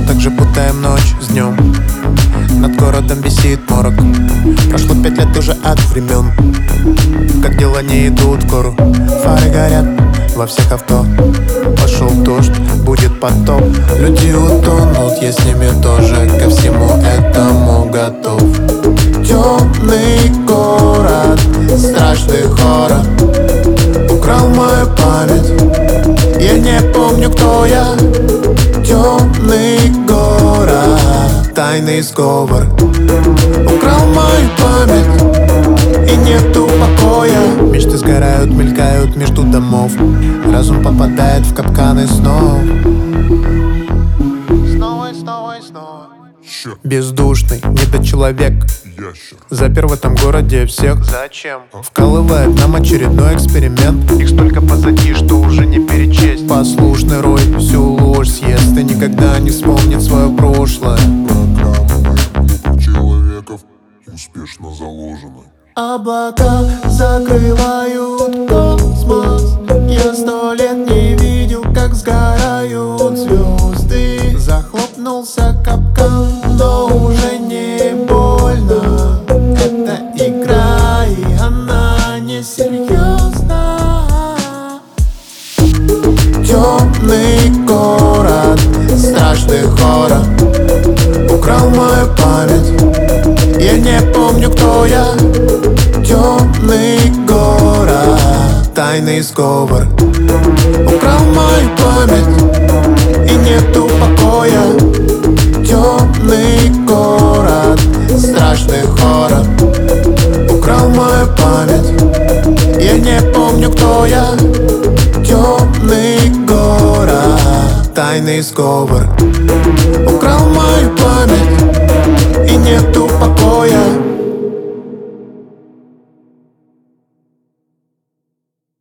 также путаем ночь с днем. Над городом висит морок. Прошло пять лет уже от времен. Как дела не идут в гору? Фары горят во всех авто. Пошел дождь, будет потоп. Люди утонут, я с ними тоже. Ко всему этому готов. Темный город, страшный хоррор. Украл мою память. Я не помню, кто я тайный сговор. Украл мою память И нету покоя. Мечты сгорают, мелькают между домов. Разум попадает в капканы снов. Снова и снова и снова. Бездушный, недочеловек. Ящер. Запер в этом городе всех. Зачем? Вкалывает нам очередной эксперимент. Их столько позади, что уже не перечесть. Послушный рой всю ложь съест И никогда не вспомнит свое прошлое успешно заложены. Облака закрывают космос. Я сто лет не видел, как сгорают звезды. Захлопнулся капкан, но уже не больно. Это игра, и она не серьезна. Темный город, страшный хоррор. Украл мою память Я не помню, кто я. Темный город Тайный сговор. Украл мою память И нету покоя. Темный город Страшный хоррор. Украл мою память Я не помню, кто я. Темный город Тайный сговор. Украл